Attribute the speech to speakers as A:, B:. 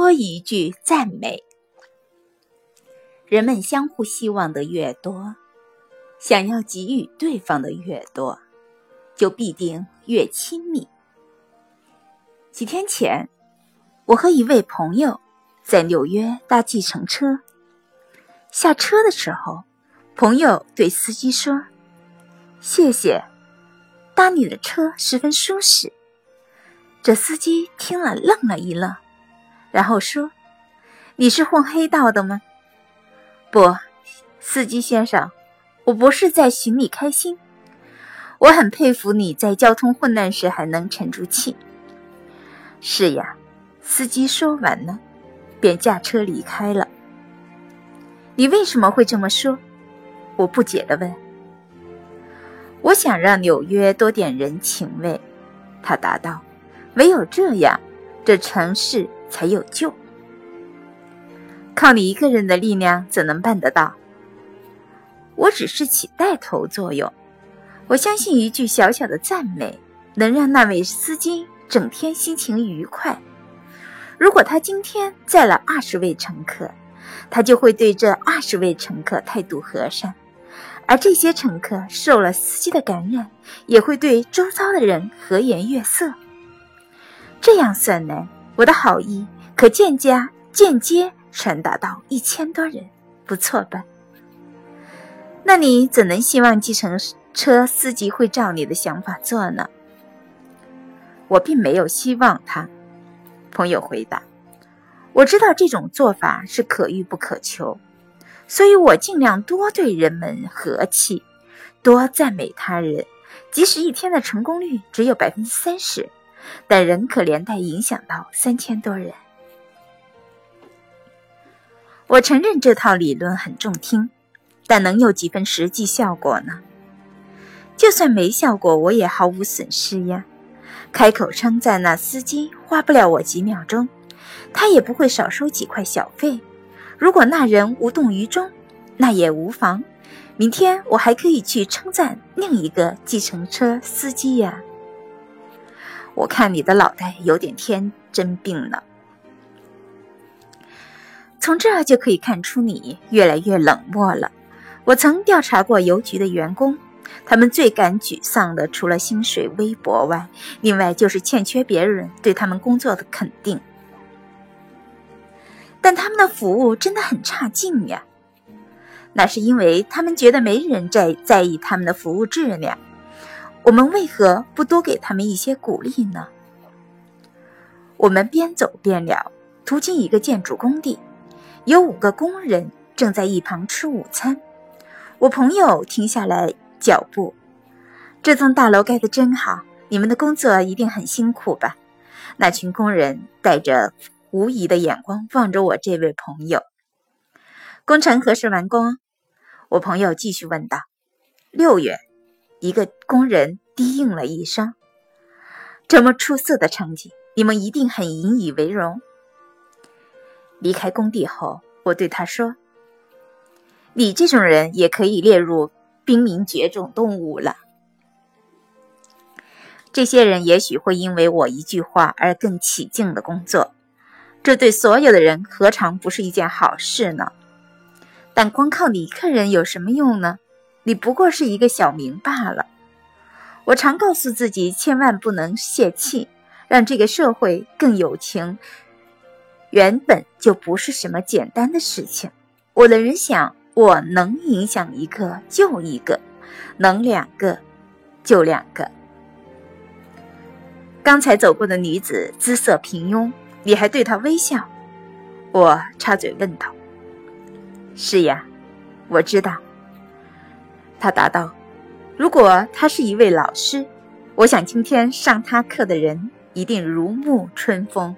A: 多一句赞美。人们相互希望的越多，想要给予对方的越多，就必定越亲密。几天前，我和一位朋友在纽约搭计程车，下车的时候，朋友对司机说：“谢谢，搭你的车十分舒适。”这司机听了愣了一愣，然后说：“你是混黑道的吗？”不，司机先生，我不是在寻你开心。我很佩服你在交通混乱时还能沉住气。是呀，司机说完呢，便驾车离开了。你为什么会这么说？我不解地问。我想让纽约多点人情味，他答道。唯有这样，这城市才有救。靠你一个人的力量怎能办得到？我只是起带头作用。我相信一句小小的赞美能让那位司机整天心情愉快。如果他今天载了二十位乘客，他就会对这二十位乘客态度和善，而这些乘客受了司机的感染，也会对周遭的人和颜悦色。这样算来，我的好意可间加间接。传达到一千多人，不错吧？那你怎能希望计程车司机会照你的想法做呢？我并没有希望他。朋友回答：“我知道这种做法是可遇不可求，所以我尽量多对人们和气，多赞美他人。即使一天的成功率只有百分之三十，但仍可连带影响到三千多人。”我承认这套理论很中听，但能有几分实际效果呢？就算没效果，我也毫无损失呀。开口称赞那司机花不了我几秒钟，他也不会少收几块小费。如果那人无动于衷，那也无妨。明天我还可以去称赞另一个计程车司机呀。我看你的脑袋有点天真病了。从这就可以看出你越来越冷漠了。我曾调查过邮局的员工，他们最感沮丧的，除了薪水微薄外，另外就是欠缺别人对他们工作的肯定。但他们的服务真的很差劲呀！那是因为他们觉得没人在在意他们的服务质量。我们为何不多给他们一些鼓励呢？我们边走边聊，途经一个建筑工地。有五个工人正在一旁吃午餐。我朋友停下来脚步。这栋大楼盖得真好，你们的工作一定很辛苦吧？那群工人带着狐疑的眼光望着我这位朋友。工程何时完工？我朋友继续问道。六月，一个工人低应了一声。这么出色的成绩，你们一定很引以为荣。离开工地后，我对他说：“你这种人也可以列入濒临绝种动物了。这些人也许会因为我一句话而更起劲的工作，这对所有的人何尝不是一件好事呢？但光靠你一个人有什么用呢？你不过是一个小民罢了。我常告诉自己，千万不能泄气，让这个社会更有情。”原本就不是什么简单的事情。我的人想，我能影响一个就一个，能两个就两个。刚才走过的女子姿色平庸，你还对她微笑。我插嘴问道：“是呀，我知道。”他答道：“如果他是一位老师，我想今天上他课的人一定如沐春风。”